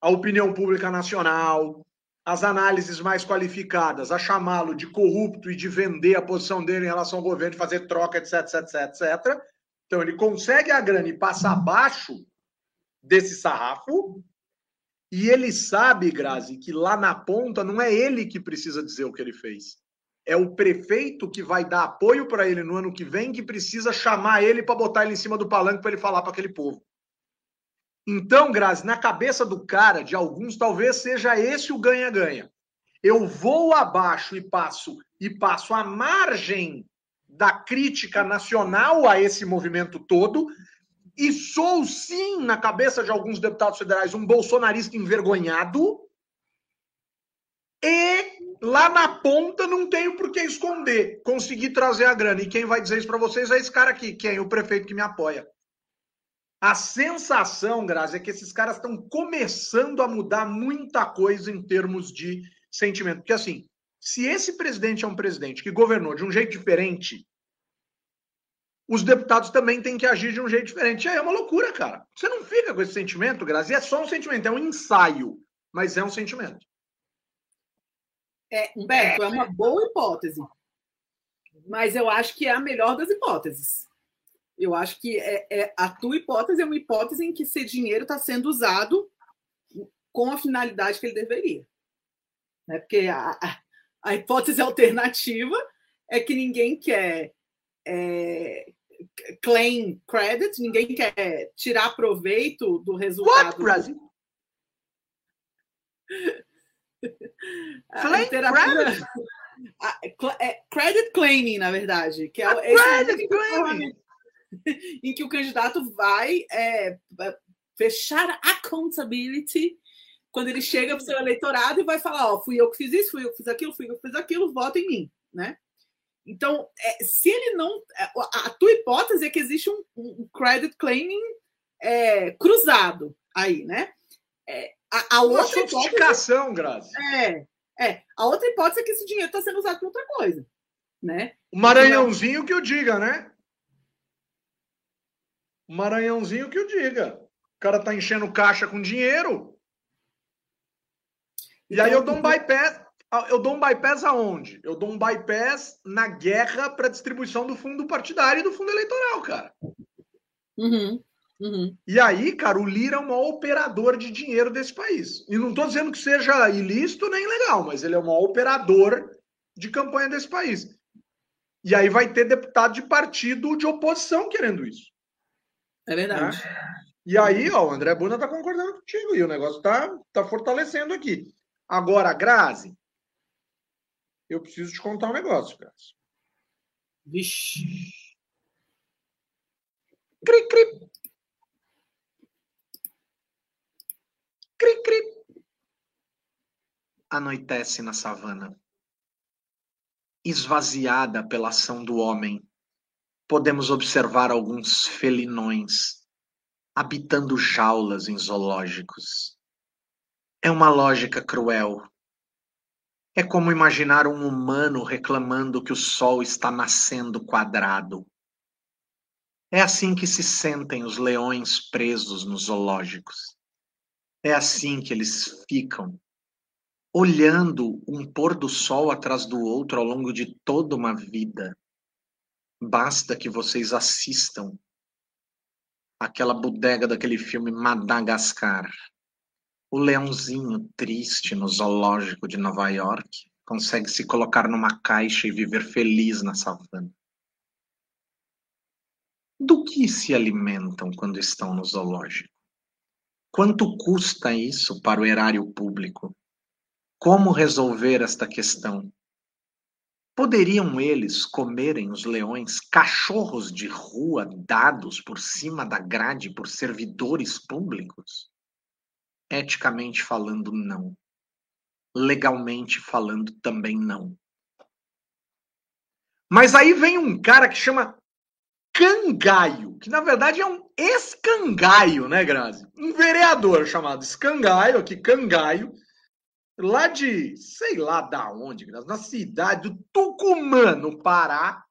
a opinião pública nacional, as análises mais qualificadas a chamá-lo de corrupto e de vender a posição dele em relação ao governo, de fazer troca, etc, etc, etc, etc. Então ele consegue a grana e passa abaixo desse sarrafo e ele sabe, Grazi, que lá na ponta não é ele que precisa dizer o que ele fez. É o prefeito que vai dar apoio para ele no ano que vem que precisa chamar ele para botar ele em cima do palanque para ele falar para aquele povo. Então, Grazi, na cabeça do cara, de alguns, talvez seja esse o ganha-ganha. Eu vou abaixo e passo e passo a margem da crítica nacional a esse movimento todo, e sou, sim, na cabeça de alguns deputados federais, um bolsonarista envergonhado. E lá na ponta não tenho por que esconder. Consegui trazer a grana. E quem vai dizer isso para vocês é esse cara aqui, quem? É o prefeito que me apoia. A sensação, Grazi, é que esses caras estão começando a mudar muita coisa em termos de sentimento. Porque, assim, se esse presidente é um presidente que governou de um jeito diferente os deputados também têm que agir de um jeito diferente. É uma loucura, cara. Você não fica com esse sentimento, Grazi. É só um sentimento, é um ensaio, mas é um sentimento. É, Humberto, é uma boa hipótese. Mas eu acho que é a melhor das hipóteses. Eu acho que é, é a tua hipótese é uma hipótese em que esse dinheiro está sendo usado com a finalidade que ele deveria. Né? Porque a, a, a hipótese alternativa é que ninguém quer é, claim credit, ninguém quer tirar proveito do resultado. What, Brasil? [laughs] a literatura, [laughs] a, é credit claiming, na verdade, que é, é credit claiming. [laughs] em que o candidato vai é, fechar accountability quando ele chega para o seu eleitorado e vai falar, ó, fui eu que fiz isso, fui eu que fiz aquilo, fui eu que fiz aquilo, vota em mim, né? Então, é, se ele não, é, a, tua hipótese é que existe um, um credit claiming é, cruzado aí, né? É, a, a outra sofisticação, Grazi. É, é. A outra hipótese é que esse dinheiro está sendo usado para outra coisa, né? O Maranhãozinho que o diga, né? Maranhãozinho que o diga. O cara tá enchendo caixa com dinheiro. E então, aí eu dou um bypass. Eu dou um bypass aonde? Eu dou um bypass na guerra para distribuição do fundo partidário e do fundo eleitoral, cara. Uhum. Uhum. E aí, cara, o Lira é o maior operador de dinheiro desse país. E não estou dizendo que seja ilícito nem legal, mas ele é o maior operador de campanha desse país. E aí vai ter deputado de partido de oposição querendo isso. É verdade. Né? E aí, ó, o André Buna tá concordando contigo e o negócio tá, tá fortalecendo aqui. Agora, Grazi, eu preciso te contar um negócio, Grazi. Vixe. Cri, cri. Cri, cri. Anoitece na savana. Esvaziada pela ação do homem, podemos observar alguns felinões habitando jaulas em zoológicos. É uma lógica cruel. É como imaginar um humano reclamando que o sol está nascendo quadrado. É assim que se sentem os leões presos nos zoológicos. É assim que eles ficam, olhando um pôr do sol atrás do outro ao longo de toda uma vida. Basta que vocês assistam aquela bodega daquele filme Madagascar. O leãozinho triste no zoológico de Nova York consegue se colocar numa caixa e viver feliz na savana. Do que se alimentam quando estão no zoológico? Quanto custa isso para o erário público? Como resolver esta questão? Poderiam eles comerem os leões cachorros de rua dados por cima da grade por servidores públicos? Eticamente falando, não. Legalmente falando, também não. Mas aí vem um cara que chama Cangaio, que na verdade é um escangaio, né, Grazi? Um vereador chamado Escangaio, aqui Cangaio, lá de, sei lá da onde, na cidade do Tucumã, no Pará,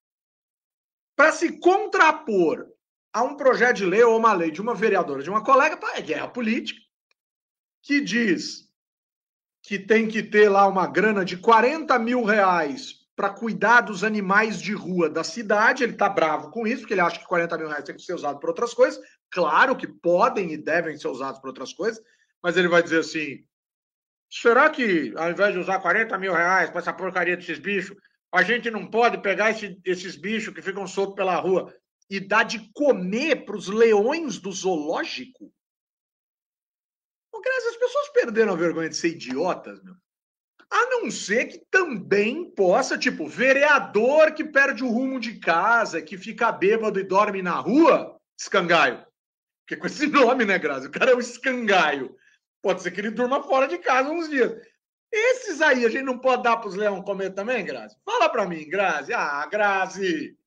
para se contrapor a um projeto de lei ou uma lei de uma vereadora, de uma colega, é guerra política, que diz que tem que ter lá uma grana de 40 mil reais para cuidar dos animais de rua da cidade. Ele está bravo com isso, porque ele acha que 40 mil reais tem que ser usado para outras coisas. Claro que podem e devem ser usados para outras coisas, mas ele vai dizer assim: será que ao invés de usar 40 mil reais para essa porcaria desses bichos, a gente não pode pegar esse, esses bichos que ficam soltos pela rua e dar de comer para os leões do zoológico? Graças, as pessoas perderam a vergonha de ser idiotas, meu. A não ser que também possa, tipo, vereador que perde o rumo de casa, que fica bêbado e dorme na rua, escangaio. Porque com esse [laughs] nome, né, Grazi? O cara é um escangaio. Pode ser que ele durma fora de casa uns dias. Esses aí a gente não pode dar para os leões comer também, Grazi? Fala para mim, Grazi. Ah, Grazi.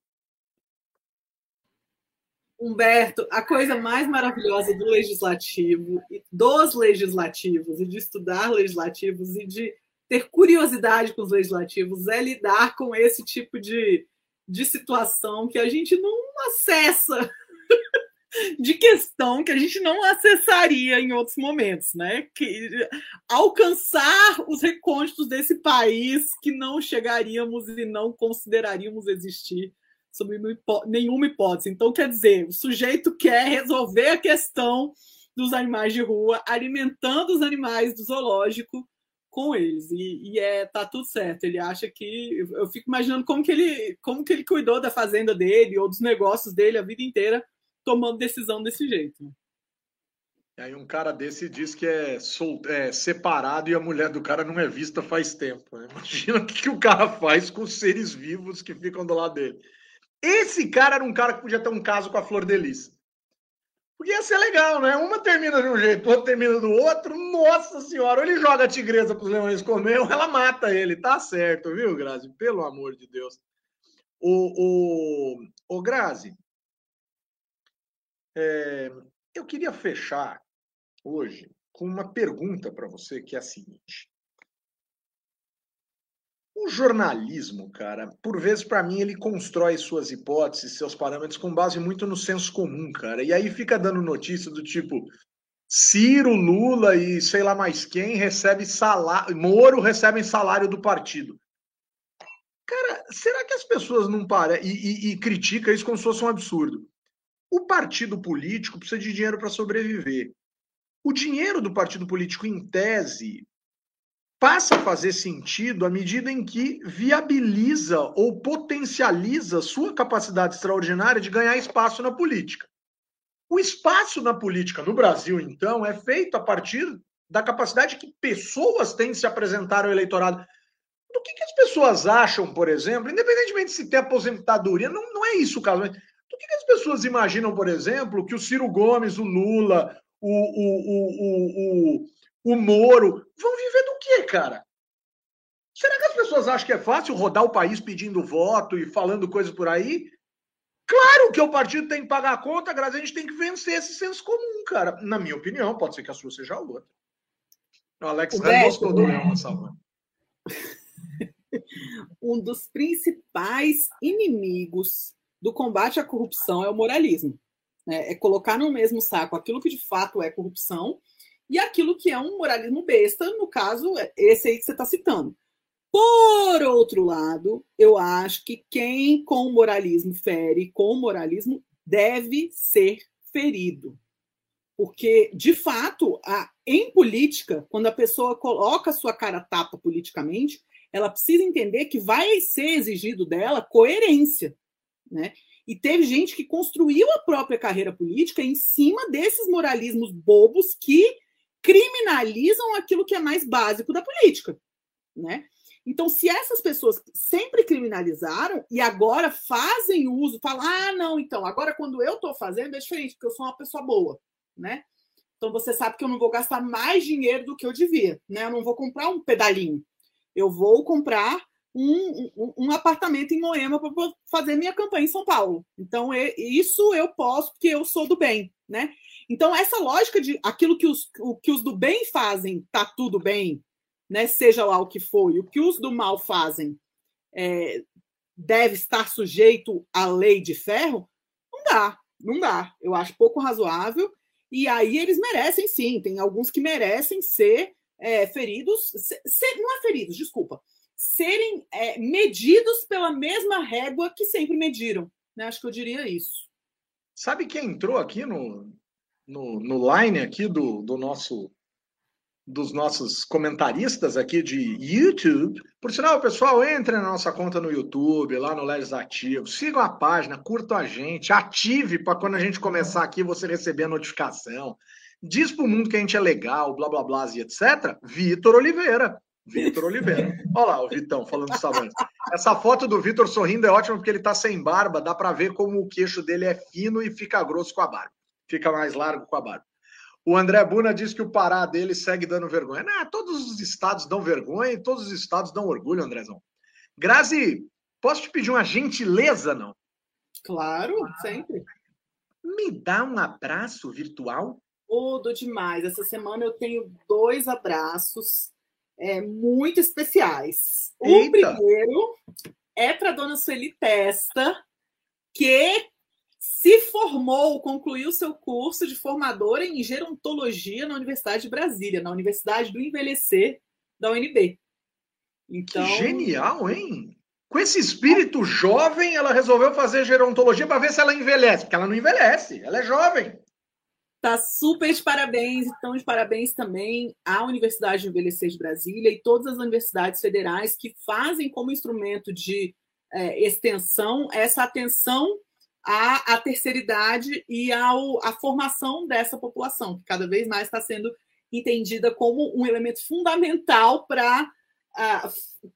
Humberto, a coisa mais maravilhosa do legislativo, dos legislativos, e de estudar legislativos e de ter curiosidade com os legislativos é lidar com esse tipo de, de situação que a gente não acessa, [laughs] [laughs] de questão que a gente não acessaria em outros momentos, né? Que alcançar os recônditos desse país que não chegaríamos e não consideraríamos existir sob nenhuma hipótese. Então, quer dizer, o sujeito quer resolver a questão dos animais de rua, alimentando os animais do zoológico com eles e, e, é tá tudo certo. Ele acha que eu fico imaginando como que ele como que ele cuidou da fazenda dele ou dos negócios dele a vida inteira tomando decisão desse jeito. E aí um cara desse diz que é, sol... é separado e a mulher do cara não é vista faz tempo. Né? [laughs] Imagina o que, que o cara faz com os seres vivos que ficam do lado dele. Esse cara era um cara que podia ter um caso com a Flor de Lis. Porque ia ser legal, né? Uma termina de um jeito, outra termina do outro. Nossa senhora, ou ele joga a tigresa para os leões comer, ou ela mata ele. Tá certo, viu, Grazi? Pelo amor de Deus. O, o, o Grazi, é, eu queria fechar hoje com uma pergunta para você que é a seguinte. O jornalismo, cara, por vezes para mim ele constrói suas hipóteses, seus parâmetros com base muito no senso comum, cara. E aí fica dando notícia do tipo Ciro, Lula e sei lá mais quem recebe salário, Moro recebem salário do partido. Cara, será que as pessoas não param e, e, e criticam isso como se fosse um absurdo? O partido político precisa de dinheiro para sobreviver. O dinheiro do partido político, em tese, passa a fazer sentido à medida em que viabiliza ou potencializa sua capacidade extraordinária de ganhar espaço na política. O espaço na política no Brasil, então, é feito a partir da capacidade que pessoas têm de se apresentar ao eleitorado. Do que, que as pessoas acham, por exemplo, independentemente de se ter aposentadoria, não, não é isso o caso, mas do que, que as pessoas imaginam, por exemplo, que o Ciro Gomes, o Lula, o, o, o, o, o Moro vão viver do quê, cara? Será que as pessoas acham que é fácil rodar o país pedindo voto e falando coisas por aí? Claro que o partido tem que pagar a conta, Grazi, a gente tem que vencer esse senso comum, cara. Na minha opinião, pode ser que a sua seja outra. O Alex o gostou do Leão Salva. [laughs] Um dos principais inimigos do combate à corrupção é o moralismo. Né? É colocar no mesmo saco aquilo que de fato é corrupção e aquilo que é um moralismo besta, no caso, é esse aí que você está citando. Por outro lado, eu acho que quem com moralismo fere com moralismo deve ser ferido. Porque, de fato, a, em política, quando a pessoa coloca sua cara tapa politicamente, ela precisa entender que vai ser exigido dela coerência. Né? E teve gente que construiu a própria carreira política em cima desses moralismos bobos que criminalizam aquilo que é mais básico da política. Né? Então, se essas pessoas sempre criminalizaram e agora fazem uso, falam, ah, não, então, agora quando eu estou fazendo é diferente, porque eu sou uma pessoa boa, né? Então, você sabe que eu não vou gastar mais dinheiro do que eu devia, né? Eu não vou comprar um pedalinho. Eu vou comprar um, um, apartamento em Moema para fazer minha campanha em São Paulo. Então, é, isso eu posso, porque eu sou do bem, né? Então, essa lógica de aquilo que os, o que os do bem fazem, tá tudo bem, né? Seja lá o que for, e o que os do mal fazem é, deve estar sujeito à lei de ferro, não dá, não dá. Eu acho pouco razoável. E aí eles merecem sim, tem alguns que merecem ser é, feridos, ser, não é feridos, desculpa, serem é, medidos pela mesma régua que sempre mediram. Né? Acho que eu diria isso. Sabe quem entrou aqui no, no, no line aqui do, do nosso dos nossos comentaristas aqui de YouTube. Por sinal, pessoal, entre na nossa conta no YouTube, lá no Legislativo, sigam a página, curtam a gente, ative para quando a gente começar aqui você receber a notificação. Diz para o mundo que a gente é legal, blá blá blá e etc. Vitor Oliveira. Vitor Oliveira. Olha lá o Vitão falando sabantes. Essa foto do Vitor sorrindo é ótima porque ele está sem barba, dá para ver como o queixo dele é fino e fica grosso com a barba fica mais largo com a barba. O André Buna diz que o Pará dele segue dando vergonha. Não, todos os estados dão vergonha e todos os estados dão orgulho, Andrezão. Grazi, posso te pedir uma gentileza, não? Claro, sempre. Me dá um abraço virtual? Tudo demais. Essa semana eu tenho dois abraços é, muito especiais. Eita. O primeiro é para dona Sueli Testa, que se formou, concluiu seu curso de formadora em gerontologia na Universidade de Brasília, na Universidade do Envelhecer da UNB. Então, que genial, hein? Com esse espírito jovem, ela resolveu fazer gerontologia para ver se ela envelhece, porque ela não envelhece, ela é jovem. Tá super de parabéns, então de parabéns também à Universidade de Envelhecer de Brasília e todas as universidades federais que fazem como instrumento de é, extensão essa atenção à, à terceira idade e ao, à formação dessa população, que cada vez mais está sendo entendida como um elemento fundamental para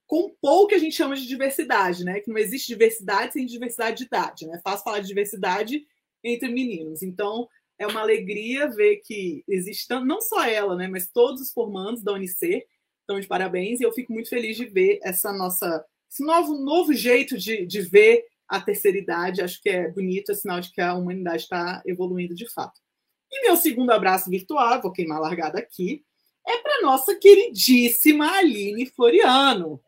compor o que a gente chama de diversidade, né? Que não existe diversidade sem diversidade de idade, né? É fácil falar de diversidade entre meninos. Então, é uma alegria ver que existe não só ela, né, mas todos os formandos da Unicer estão de parabéns e eu fico muito feliz de ver essa nossa esse novo novo jeito de, de ver a terceira idade. Acho que é bonito, é sinal de que a humanidade está evoluindo de fato. E meu segundo abraço virtual, vou queimar a largada aqui, é para nossa queridíssima Aline Floriano.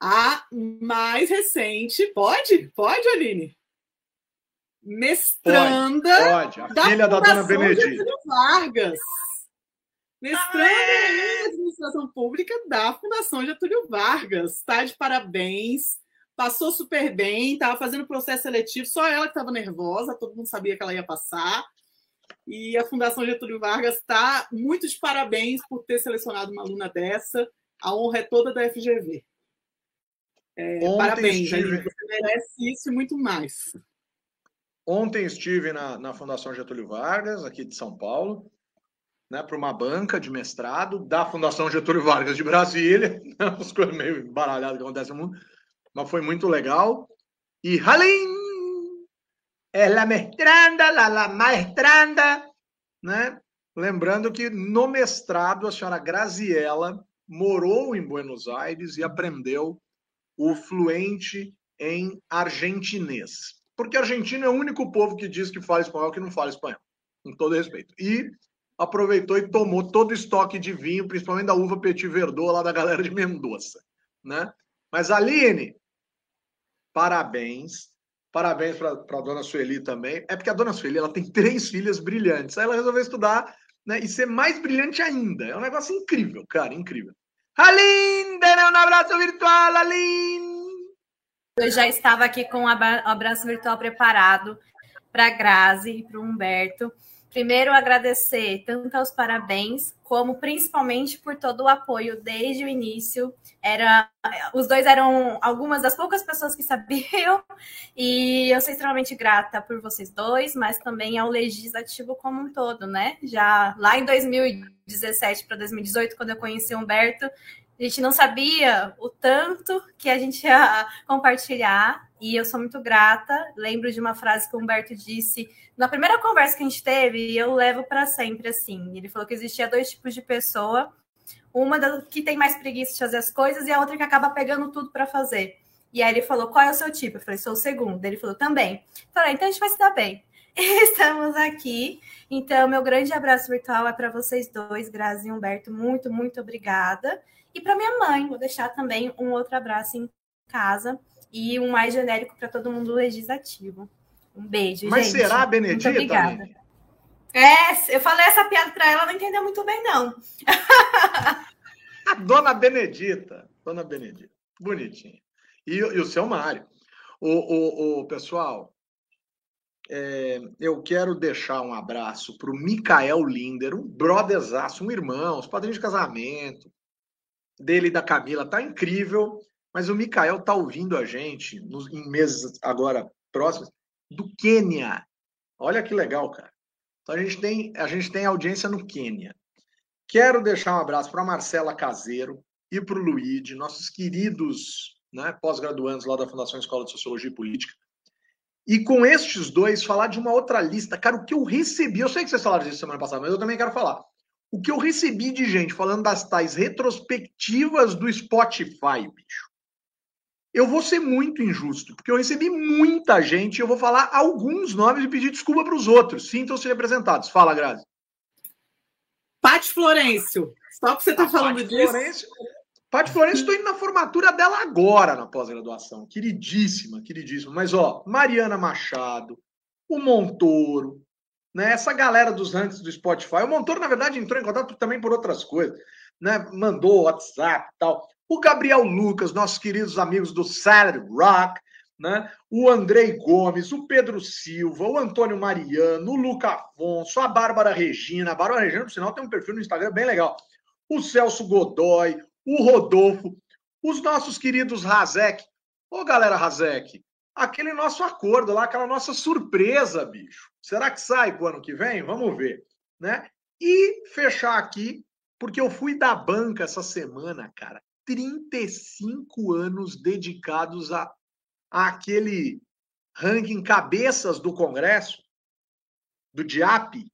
A mais recente. Pode? Pode, Aline? Mestranda pode, pode. A da filha da dona Benedita Vargas. Mestranda em administração pública da Fundação Getúlio Vargas. Está de parabéns. Passou super bem, estava fazendo processo seletivo, só ela que estava nervosa, todo mundo sabia que ela ia passar. E a Fundação Getúlio Vargas está muito de parabéns por ter selecionado uma aluna dessa. A honra é toda da FGV. É, parabéns, estive... você merece isso e muito mais. Ontem estive na, na Fundação Getúlio Vargas, aqui de São Paulo, né, para uma banca de mestrado da Fundação Getúlio Vargas de Brasília, [laughs] né, umas coisas meio embaralhadas que acontecem no mundo, mas foi muito legal. E Halim é la mestranda, la, la maestranda, né? Lembrando que no mestrado a senhora Graziella morou em Buenos Aires e aprendeu o fluente em argentinês. Porque a Argentina é o único povo que diz que fala espanhol que não fala espanhol, com todo respeito. E aproveitou e tomou todo o estoque de vinho, principalmente da uva Petit Verdot, lá da galera de Mendoza. Né? Mas, Aline, parabéns. Parabéns para a dona Sueli também. É porque a dona Sueli ela tem três filhas brilhantes. Aí ela resolveu estudar né, e ser mais brilhante ainda. É um negócio incrível, cara, incrível. Aline, um abraço virtual, Aline! Eu já estava aqui com o abraço virtual preparado para a Grazi e para o Humberto. Primeiro, agradecer tanto aos parabéns, como principalmente por todo o apoio desde o início. Era, os dois eram algumas das poucas pessoas que sabiam, [laughs] e eu sou extremamente grata por vocês dois, mas também ao legislativo como um todo, né? Já lá em 2017 para 2018, quando eu conheci o Humberto, a gente não sabia o tanto que a gente ia [laughs] compartilhar, e eu sou muito grata. Lembro de uma frase que o Humberto disse na primeira conversa que a gente teve, e eu levo para sempre assim. Ele falou que existia dois tipos de pessoa: uma que tem mais preguiça de fazer as coisas, e a outra que acaba pegando tudo para fazer. E aí ele falou: qual é o seu tipo? Eu falei: sou o segundo. Ele falou: também. Eu falei: então a gente vai se dar bem. [laughs] Estamos aqui. Então, meu grande abraço virtual é para vocês dois, Grazi e Humberto. Muito, muito obrigada. E para minha mãe, vou deixar também um outro abraço em casa e um mais genérico para todo mundo legislativo. Um beijo, Mas gente. será, Benedita? Muito obrigada. É, eu falei essa piada para ela, não entendeu muito bem, não. [laughs] A dona Benedita. Dona Benedita. Bonitinha. E, e o seu Mário. O, o, o pessoal, é, eu quero deixar um abraço para o Micael Linder, um brotherzaço, um irmão, os padrinhos de casamento, dele e da Camila tá incrível, mas o Mikael tá ouvindo a gente nos, em meses agora próximos do Quênia. Olha que legal, cara. Então a gente tem a gente tem audiência no Quênia. Quero deixar um abraço para Marcela Caseiro e para o Luíde, nossos queridos né, pós-graduandos lá da Fundação Escola de Sociologia e Política. E com estes dois, falar de uma outra lista. Cara, o que eu recebi, eu sei que vocês falaram disso semana passada, mas eu também quero falar o que eu recebi de gente falando das tais retrospectivas do Spotify, bicho. Eu vou ser muito injusto, porque eu recebi muita gente, eu vou falar alguns nomes e pedir desculpa para os outros. Sintam-se representados. Fala, Grazi. Pati Florencio. Só que você está falando Pati disso. Florencio, Pati Florencio, estou indo na formatura dela agora, na pós-graduação. Queridíssima, queridíssima. Mas, ó, Mariana Machado, o Montoro, né? Essa galera dos rankings do Spotify, o Montoro, na verdade, entrou em contato também por outras coisas, né? Mandou WhatsApp e tal. O Gabriel Lucas, nossos queridos amigos do Salad Rock, né? O Andrei Gomes, o Pedro Silva, o Antônio Mariano, o Luca Afonso, a Bárbara Regina. A Bárbara Regina, por sinal, tem um perfil no Instagram bem legal. O Celso Godoy, o Rodolfo, os nossos queridos Razek. Ô, galera Razek, aquele nosso acordo lá, aquela nossa surpresa, bicho. Será que sai pro ano que vem? Vamos ver, né? E fechar aqui, porque eu fui da banca essa semana, cara. 35 anos dedicados a, aquele ranking cabeças do Congresso, do DIAP.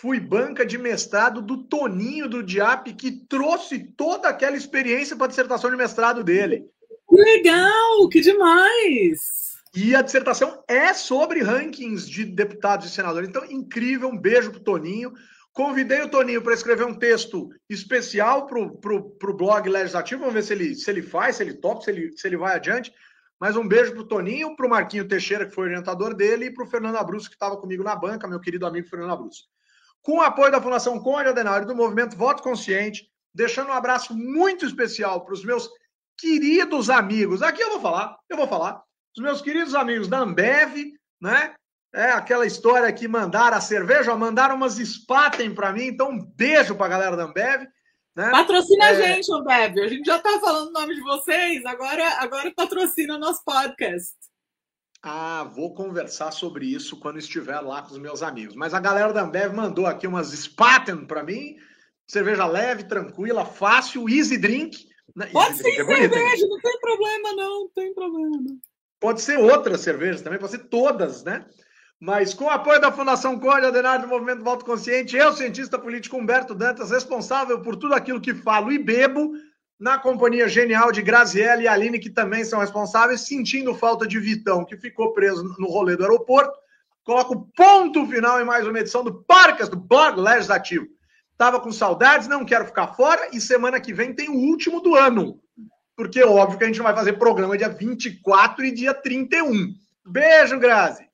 Fui banca de mestrado do Toninho do DIAP, que trouxe toda aquela experiência para a dissertação de mestrado dele. Legal, que demais! E a dissertação é sobre rankings de deputados e senadores. Então, incrível, um beijo pro Toninho. Convidei o Toninho para escrever um texto especial para o blog legislativo. Vamos ver se ele, se ele faz, se ele topa, se ele, se ele vai adiante. Mas um beijo para o Toninho, para o Marquinho Teixeira, que foi orientador dele, e para o Fernando Abruzzo, que estava comigo na banca, meu querido amigo Fernando Abruzzo. Com o apoio da Fundação Conde Adenário do Movimento Voto Consciente, deixando um abraço muito especial para os meus queridos amigos. Aqui eu vou falar, eu vou falar. Os meus queridos amigos da Ambev, né? É aquela história que mandaram a cerveja, mandaram umas Spaten para mim, então um beijo para a galera da Ambev. Né? Patrocina é... a gente, Ambev. A gente já está falando o nome de vocês, agora, agora patrocina o nosso podcast. Ah, vou conversar sobre isso quando estiver lá com os meus amigos. Mas a galera da Ambev mandou aqui umas Spaten para mim, cerveja leve, tranquila, fácil, easy drink. Pode ser é cerveja, não tem problema, não, não tem problema. Pode ser outras cervejas também, pode ser todas, né? Mas com o apoio da Fundação Código Adenário do Movimento Voto Consciente, eu, cientista político Humberto Dantas, responsável por tudo aquilo que falo e bebo, na companhia genial de Graziella e Aline, que também são responsáveis, sentindo falta de Vitão, que ficou preso no rolê do aeroporto, coloco ponto final em mais uma edição do Parcas, do Blog Legislativo. Tava com saudades, não quero ficar fora. E semana que vem tem o último do ano. Porque óbvio que a gente vai fazer programa dia 24 e dia 31. Beijo, Grazi.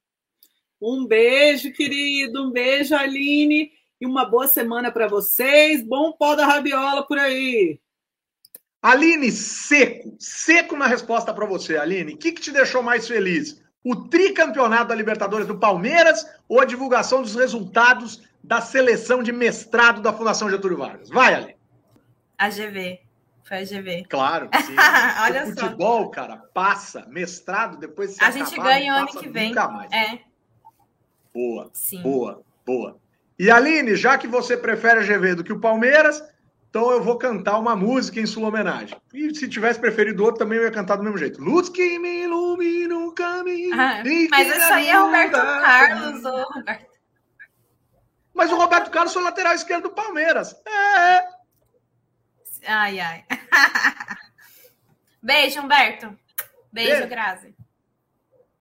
Um beijo, querido. Um beijo, Aline. E uma boa semana para vocês. Bom pó da rabiola por aí. Aline, seco. Seco na resposta para você, Aline. O que, que te deixou mais feliz? O tricampeonato da Libertadores do Palmeiras ou a divulgação dos resultados da seleção de mestrado da Fundação Getúlio Vargas. Vai, Ale. A GV. Foi a GV. Claro, sim. [laughs] Olha o futebol, só. cara, passa. Mestrado, depois se A acabar, gente ganha o ano que vem. Mais. É. Boa, sim. boa, boa. E Aline, já que você prefere a GV do que o Palmeiras, então eu vou cantar uma música em sua homenagem. E se tivesse preferido outro, também eu ia cantar do mesmo jeito. Luz que me ilumina o caminho. Ah, mas isso aí é Roberto Carlos, Roberto. Mas o Roberto Carlos foi lateral esquerdo do Palmeiras. É. Ai, ai. [laughs] Beijo, Humberto. Beijo, Beijo. Grazi.